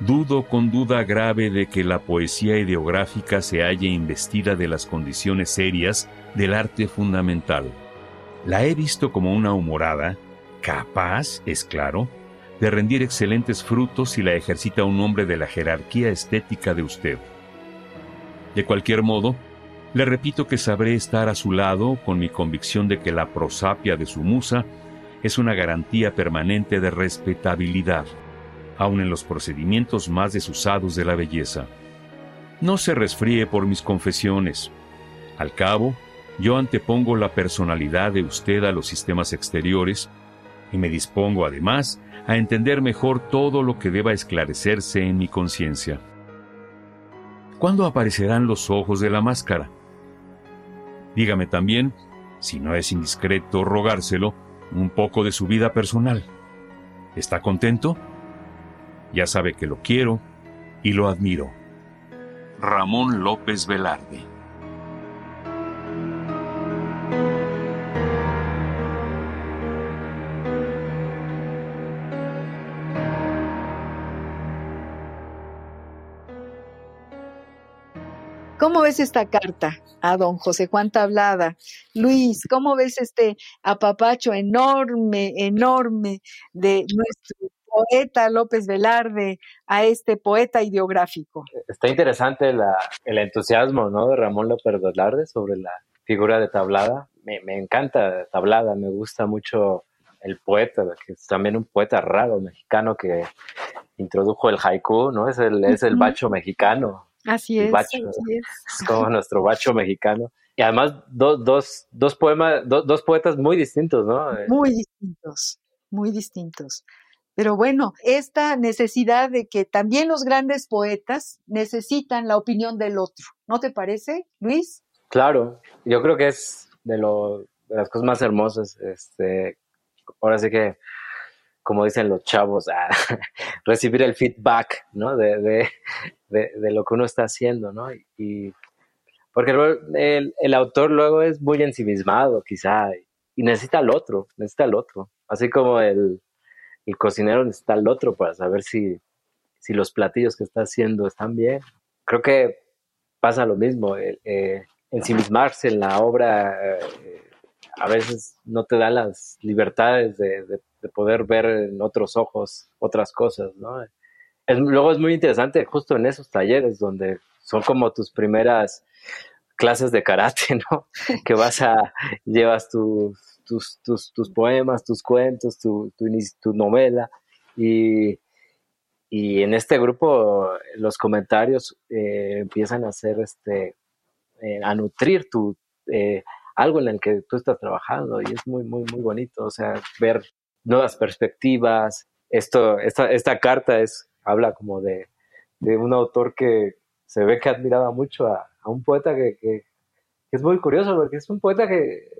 dudo con duda grave de que la poesía ideográfica se haya investida de las condiciones serias del arte fundamental. La he visto como una humorada, capaz, es claro, de rendir excelentes frutos si la ejercita un hombre de la jerarquía estética de usted. De cualquier modo, le repito que sabré estar a su lado con mi convicción de que la prosapia de su musa es una garantía permanente de respetabilidad, aun en los procedimientos más desusados de la belleza. No se resfríe por mis confesiones. Al cabo, yo antepongo la personalidad de usted a los sistemas exteriores y me dispongo además a entender mejor todo lo que deba esclarecerse en mi conciencia. ¿Cuándo aparecerán los ojos de la máscara? Dígame también, si no es indiscreto rogárselo, un poco de su vida personal. ¿Está contento? Ya sabe que lo quiero y lo admiro. Ramón López Velarde. ¿Cómo ves esta carta a don José Juan Tablada? Luis, ¿cómo ves este apapacho enorme, enorme de nuestro poeta López Velarde a este poeta ideográfico? Está interesante el entusiasmo ¿no? de Ramón López Velarde sobre la figura de Tablada. Me, encanta Tablada, me gusta mucho el poeta, que es también un poeta raro mexicano que introdujo el haiku, ¿no? Es el, es el bacho mexicano, Así es, como nuestro bacho mexicano. Y además dos, dos, dos poemas, dos poetas muy distintos, ¿no? Muy distintos, muy distintos. Pero bueno, esta necesidad de que también los grandes poetas necesitan la opinión del otro, ¿no te parece, Luis? Claro, yo creo que es de, lo, de las cosas más hermosas. Este, ahora sí que como dicen los chavos, a recibir el feedback, ¿no? De, lo que uno está haciendo, ¿no? Y, porque el, el, autor luego es muy ensimismado, quizá, y necesita al otro, necesita al otro. Así como el, cocinero necesita al otro para saber si, si, los platillos que está haciendo están bien. Creo que pasa lo mismo, eh, ensimismarse en la obra eh, a veces no te da las libertades de, poder ver en otros ojos otras cosas, ¿no? luego es muy interesante justo en esos talleres donde son como tus primeras clases de karate, ¿no? Que vas a, llevas tus, tus, tus, poemas, tus cuentos, tu, tu, novela y, y, en este grupo los comentarios eh, empiezan a hacer este, eh, a nutrir tu, eh, algo en el que tú estás trabajando y es muy, muy, muy bonito, o sea, ver nuevas perspectivas. Esto, esta, esta carta es, habla como de, de un autor que se ve que admiraba mucho a, un poeta que, que, es muy curioso porque es un poeta que,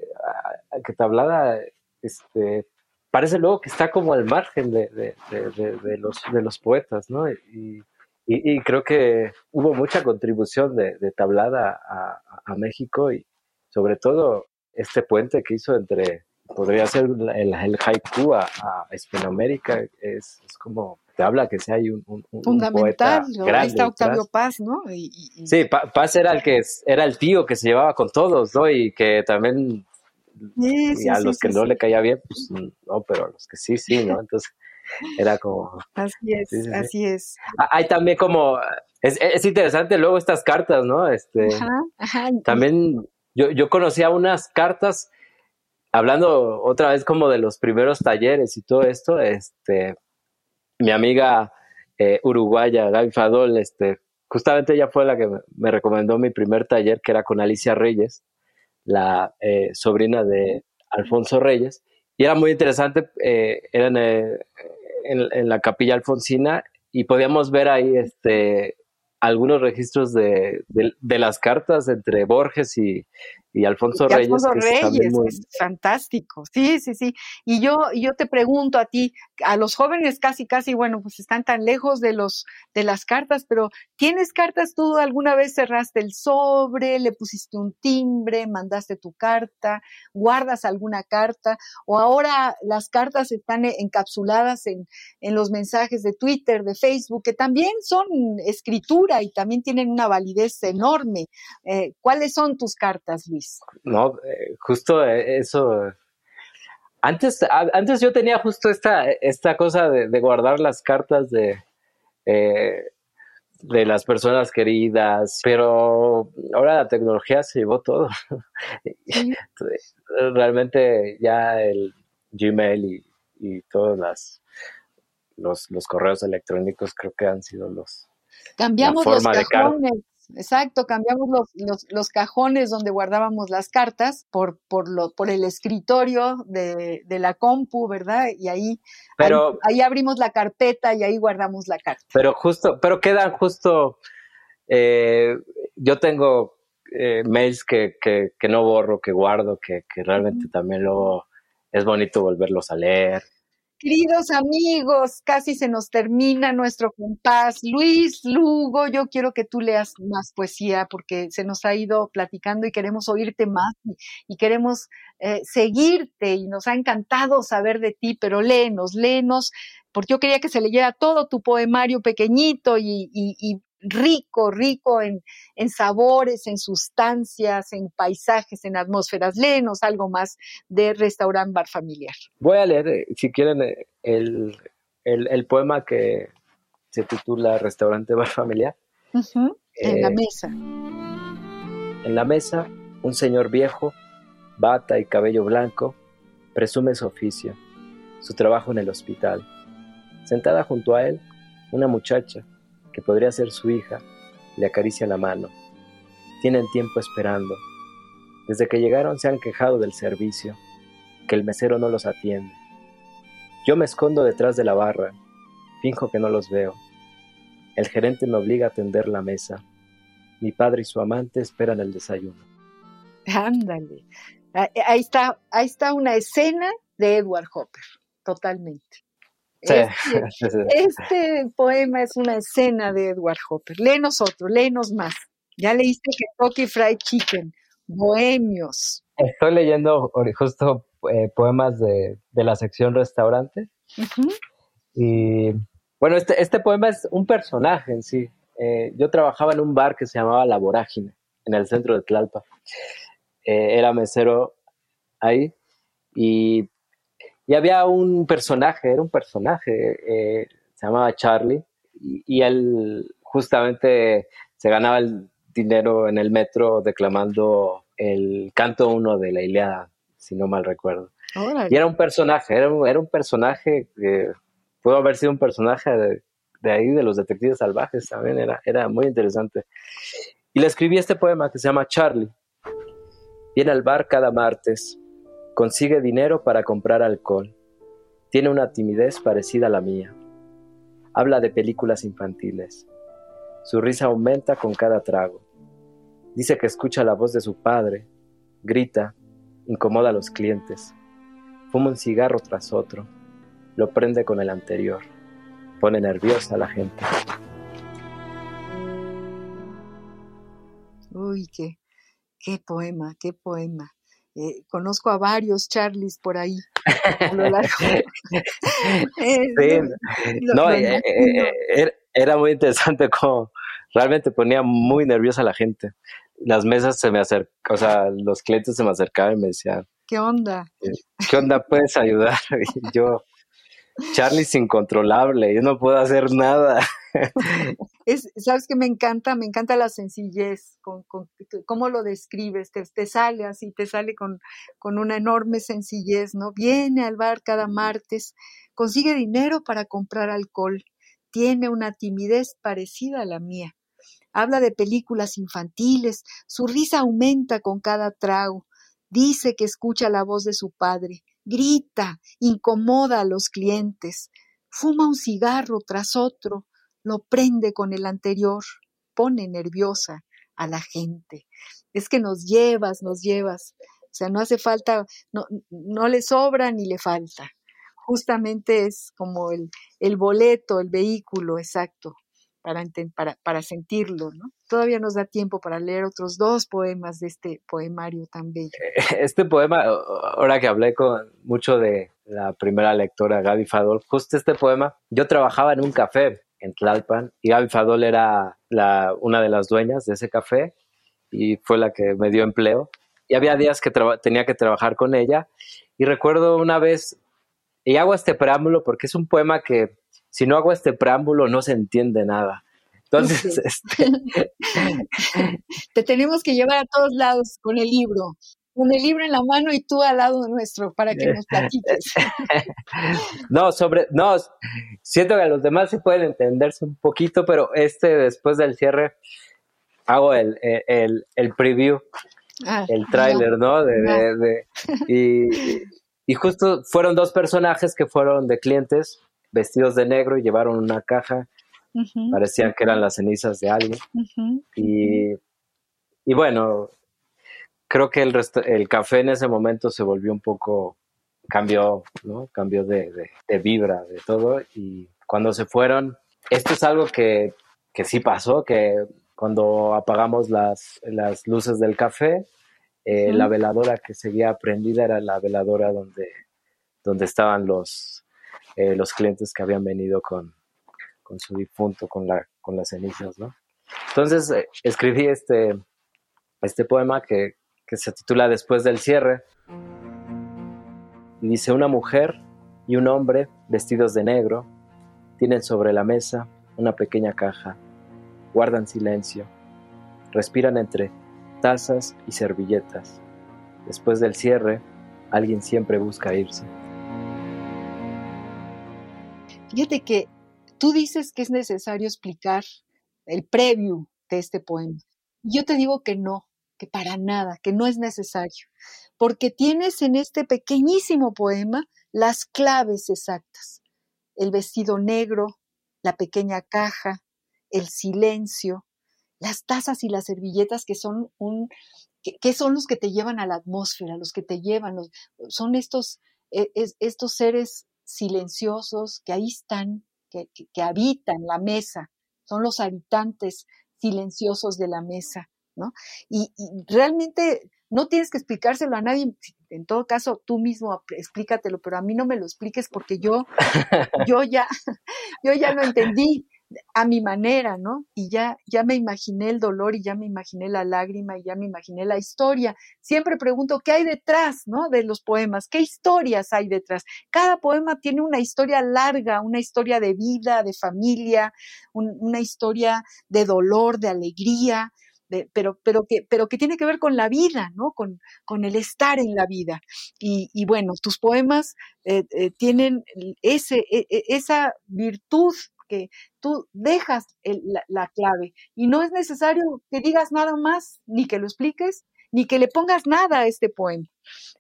que te hablaba, este, parece luego que está como al margen de, de, los, de los poetas, ¿no? Y, y, creo que hubo mucha contribución de, Tablada a, a, México y, sobre todo este puente que hizo entre, podría ser el, el haiku a, a Hispanoamérica, es, es, como, te habla que si hay un, un, Fundamental, Ahí está Octavio Paz, ¿no? Sí, Paz era el que era el tío que se llevaba con todos, ¿no? Y que también y a los que no le caía bien, pues no, pero a los que sí, sí, ¿no? Entonces, era como... Así es, así es. Ah, hay también como... Es, es, interesante luego estas cartas, ¿no? Este, También yo, yo conocía unas cartas, hablando otra vez como de los primeros talleres y todo esto, este, mi amiga eh, uruguaya, Gaby Fadol, este, justamente ella fue la que me recomendó mi primer taller, que era con Alicia Reyes, la eh, sobrina de Alfonso Reyes. Y era muy interesante, eh, era en, la capilla alfonsina y podíamos ver ahí este, algunos registros de, de, las cartas entre Borges y, y Alfonso Reyes. Alfonso Reyes, es fantástico, sí, sí, sí. Y yo, yo te pregunto a ti, a los jóvenes casi, casi, bueno, pues están tan lejos de los, de las cartas, pero ¿tienes cartas tú alguna vez cerraste el sobre, le pusiste un timbre, mandaste tu carta, guardas alguna carta, o ahora las cartas están encapsuladas en, en los mensajes de Twitter, de Facebook, que también son escritura y también tienen una validez enorme. Eh, ¿Cuáles son tus cartas, Luis? No, eh, justo eh, eso. Antes, antes yo tenía justo esta, esta cosa de, guardar las cartas de, eh, de las personas queridas, pero ahora la tecnología se llevó todo. Realmente ya el Gmail y, y todos las, los, los correos electrónicos creo que han sido los... Cambiamos los cajones exacto, cambiamos los, los, cajones donde guardábamos las cartas por, por, lo, por el escritorio de, de la compu, ¿verdad? Y ahí, ahí, abrimos la carpeta y ahí guardamos la carta. Pero justo, pero quedan justo, eh, yo tengo eh, mails que, que, que, no borro, que guardo, que, que realmente también luego es bonito volverlos a leer. Queridos amigos, casi se nos termina nuestro compás. Luis Lugo, yo quiero que tú leas más poesía porque se nos ha ido platicando y queremos oírte más y, queremos eh, seguirte y nos ha encantado saber de ti, pero léenos, léenos, porque yo quería que se leyera todo tu poemario pequeñito y, y rico, rico en, sabores, en sustancias, en paisajes, en atmósferas. Léenos algo más de Restaurant Bar Familiar. Voy a leer, eh, si quieren, eh, el, poema que se titula Restaurante Bar Familiar. en la eh, mesa. En la mesa, un señor viejo, bata y cabello blanco, presume su oficio, su trabajo en el hospital. Sentada junto a él, una muchacha, que podría ser su hija, le acaricia la mano. Tienen tiempo esperando. Desde que llegaron se han quejado del servicio, que el mesero no los atiende. Yo me escondo detrás de la barra, finjo que no los veo. El gerente me obliga a atender la mesa. Mi padre y su amante esperan el desayuno. Ándale. Ahí está, ahí está una escena de Edward Hopper, totalmente. Este, este, poema es una escena de Edward Hopper. Léenos otro, léenos más. Ya leíste Kentucky Fried Chicken, Bohemios. Estoy leyendo justo eh, poemas de, la sección restaurante. Y bueno, este, este poema es un personaje en sí. Eh, yo trabajaba en un bar que se llamaba La Vorágine, en el centro de Tlalpa. Eh, era mesero ahí y y había un personaje, era un personaje, eh, se llamaba Charlie, y, él justamente se ganaba el dinero en el metro declamando el canto uno de la Ilíada, si no mal recuerdo. Y era un personaje, era un, era un personaje que pudo haber sido un personaje de, de, ahí, de los detectives salvajes también, era, era muy interesante. Y le escribí este poema que se llama Charlie. Viene al bar cada martes, Consigue dinero para comprar alcohol. Tiene una timidez parecida a la mía. Habla de películas infantiles. Su risa aumenta con cada trago. Dice que escucha la voz de su padre. Grita. Incomoda a los clientes. Fuma un cigarro tras otro. Lo prende con el anterior. Pone nerviosa a la gente. Uy, qué, qué poema, qué poema. Eh, conozco a varios Charlies por ahí a lo largo. sí, no, eh, eh, era muy interesante como realmente ponía muy nerviosa a la gente. Las mesas se me acercaban, o sea, los clientes se me acercaban y me decían, ¿qué onda? ¿Qué onda? ¿Puedes ayudar? Y yo, Charlie es incontrolable, yo no puedo hacer nada. Es, Sabes que me encanta, me encanta la sencillez, con, cómo lo describes, te, te, sale así, te sale con, con una enorme sencillez, ¿no? Viene al bar cada martes, consigue dinero para comprar alcohol, tiene una timidez parecida a la mía. Habla de películas infantiles, su risa aumenta con cada trago, dice que escucha la voz de su padre, grita, incomoda a los clientes, fuma un cigarro tras otro, lo prende con el anterior, pone nerviosa a la gente. Es que nos llevas, nos llevas. O sea, no hace falta, no, no le sobra ni le falta. Justamente es como el, el boleto, el vehículo exacto para, para, para sentirlo, ¿no? Todavía nos da tiempo para leer otros dos poemas de este poemario tan bello. Este poema, ahora que hablé con mucho de la primera lectora, Gaby Fadol, justo este poema, yo trabajaba en un café en Tlalpan y Gaby Fadol era la, una de las dueñas de ese café y fue la que me dio empleo. Y había días que tenía que trabajar con ella y recuerdo una vez, y hago este preámbulo porque es un poema que si no hago este preámbulo no se entiende nada. Entonces, este... te tenemos que llevar a todos lados con el libro, con el libro en la mano y tú al lado nuestro para que nos platiques. no, sobre, no, siento que a los demás se pueden entenderse un poquito, pero este después del cierre hago el, el, el preview, ah, el tráiler, ¿no? De, y, y justo fueron dos personajes que fueron de clientes vestidos de negro y llevaron una caja. Parecían que eran las cenizas de alguien. y, y, bueno, creo que el, el café en ese momento se volvió un poco, cambió, ¿no? Cambió de, de, vibra, de todo. Y cuando se fueron, esto es algo que, que sí pasó, que cuando apagamos las, las luces del café, eh, la veladora que seguía prendida era la veladora donde, donde estaban los, eh, los clientes que habían venido con, con su difunto, con, la, con las cenizas, ¿no? Entonces eh, escribí este, este poema que, que se titula Después del cierre. Y dice, una mujer y un hombre vestidos de negro tienen sobre la mesa una pequeña caja, guardan silencio, respiran entre tazas y servilletas. Después del cierre, alguien siempre busca irse. Fíjate que tú dices que es necesario explicar el preview de este poema. Yo te digo que no, que para nada, que no es necesario, porque tienes en este pequeñísimo poema las claves exactas. El vestido negro, la pequeña caja, el silencio, las tazas y las servilletas que son un que, son los que te llevan a la atmósfera, los que te llevan, son estos, e, estos seres silenciosos que ahí están, que, habitan la mesa, son los habitantes silenciosos de la mesa, ¿no? Y, realmente no tienes que explicárselo a nadie, en todo caso tú mismo explícatelo, pero a mí no me lo expliques porque yo, yo ya, yo ya lo entendí a mi manera, ¿no? Y ya, ya me imaginé el dolor y ya me imaginé la lágrima y ya me imaginé la historia. Siempre pregunto, ¿qué hay detrás, ¿no? De los poemas, ¿qué historias hay detrás? Cada poema tiene una historia larga, una historia de vida, de familia, una historia de dolor, de alegría, pero, pero, que, pero que tiene que ver con la vida, ¿no? Con, con el estar en la vida. Y, bueno, tus poemas eh, eh, tienen ese, e, e, esa virtud que tú dejas la, clave y no es necesario que digas nada más, ni que lo expliques, ni que le pongas nada a este poema.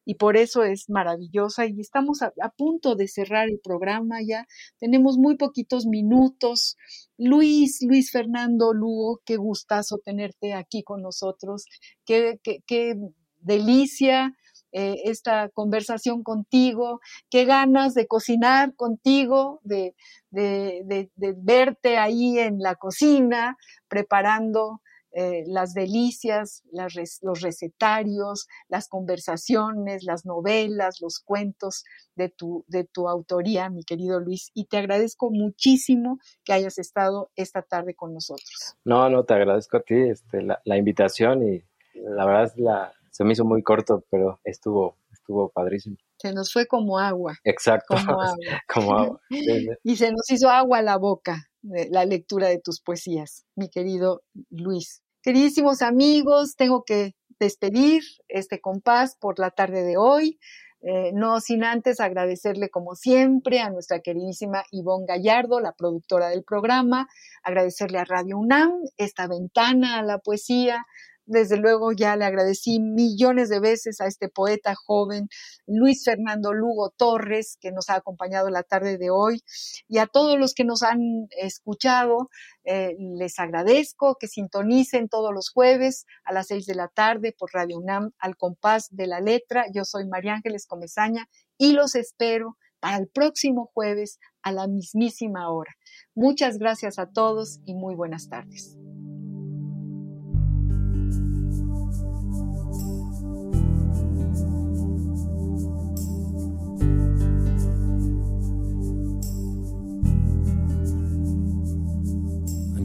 Y por eso es maravillosa y estamos a, punto de cerrar el programa ya. Tenemos muy poquitos minutos. Luis, Luis Fernando Lugo, qué gustazo tenerte aquí con nosotros. Qué, qué, qué delicia eh, esta conversación contigo, qué ganas de cocinar contigo, de, verte ahí en la cocina preparando eh, las delicias, los recetarios, las conversaciones, las novelas, los cuentos de tu, de tu autoría, mi querido Luis. Y te agradezco muchísimo que hayas estado esta tarde con nosotros. No, no, te agradezco a ti este, la, la invitación y la verdad es la, se me hizo muy corto, pero estuvo, estuvo padrísimo. Se nos fue como agua. Exacto. Como agua. como agua. y se nos hizo agua a la boca la lectura de tus poesías, mi querido Luis. Queridísimos amigos, tengo que despedir este compás por la tarde de hoy. Eh, no sin antes agradecerle como siempre a nuestra queridísima Ivonne Gallardo, la productora del programa, agradecerle a Radio UNAM esta ventana a la poesía, desde luego ya le agradecí millones de veces a este poeta joven, Luis Fernando Lugo Torres, que nos ha acompañado la tarde de hoy, y a todos los que nos han escuchado, eh, les agradezco que sintonicen todos los jueves a las seis de la tarde por Radio UNAM al compás de la letra. Yo soy María Ángeles Comezaña y los espero para el próximo jueves a la mismísima hora. Muchas gracias a todos y muy buenas tardes.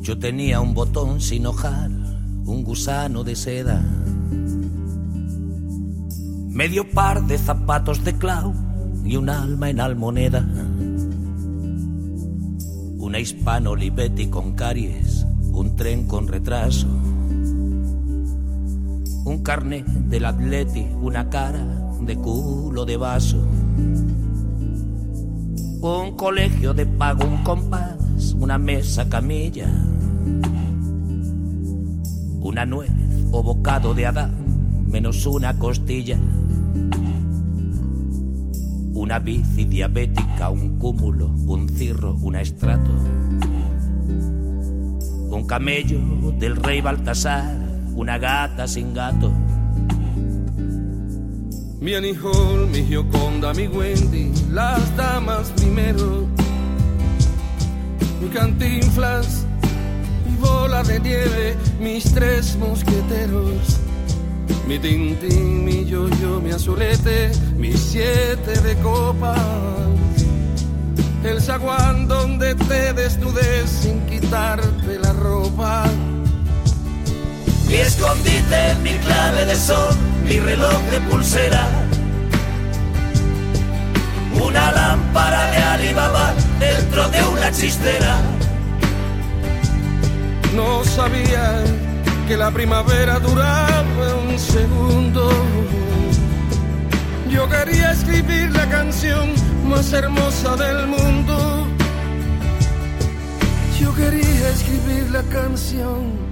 Yo tenía un botón sin hojar, un gusano de seda, medio par de zapatos de clau y un alma en almoneda. Una hispano Olivetti con caries, un tren con retraso, un carnet del atleti, una cara de culo de vaso, un colegio de pago, un compás una mesa camilla, una nuez o bocado de Adán, menos una costilla, una bici diabética, un cúmulo, un cirro, un estrato, un camello del rey Baltasar, una gata sin gato. Mi Annie mi Gioconda, mi Wendy, las damas primero mi cantinflas, mi bola de nieve, mis tres mosqueteros, mi tintín, mi yo-yo, mi azulete, mis siete de copas, el zaguán donde te desnudes sin quitarte la ropa. Mi escondite, mi clave de sol, mi reloj de pulsera, una lámpara de Alibaba dentro de una chistera. No sabía que la primavera duraba un segundo. Yo quería escribir la canción más hermosa del mundo. Yo quería escribir la canción.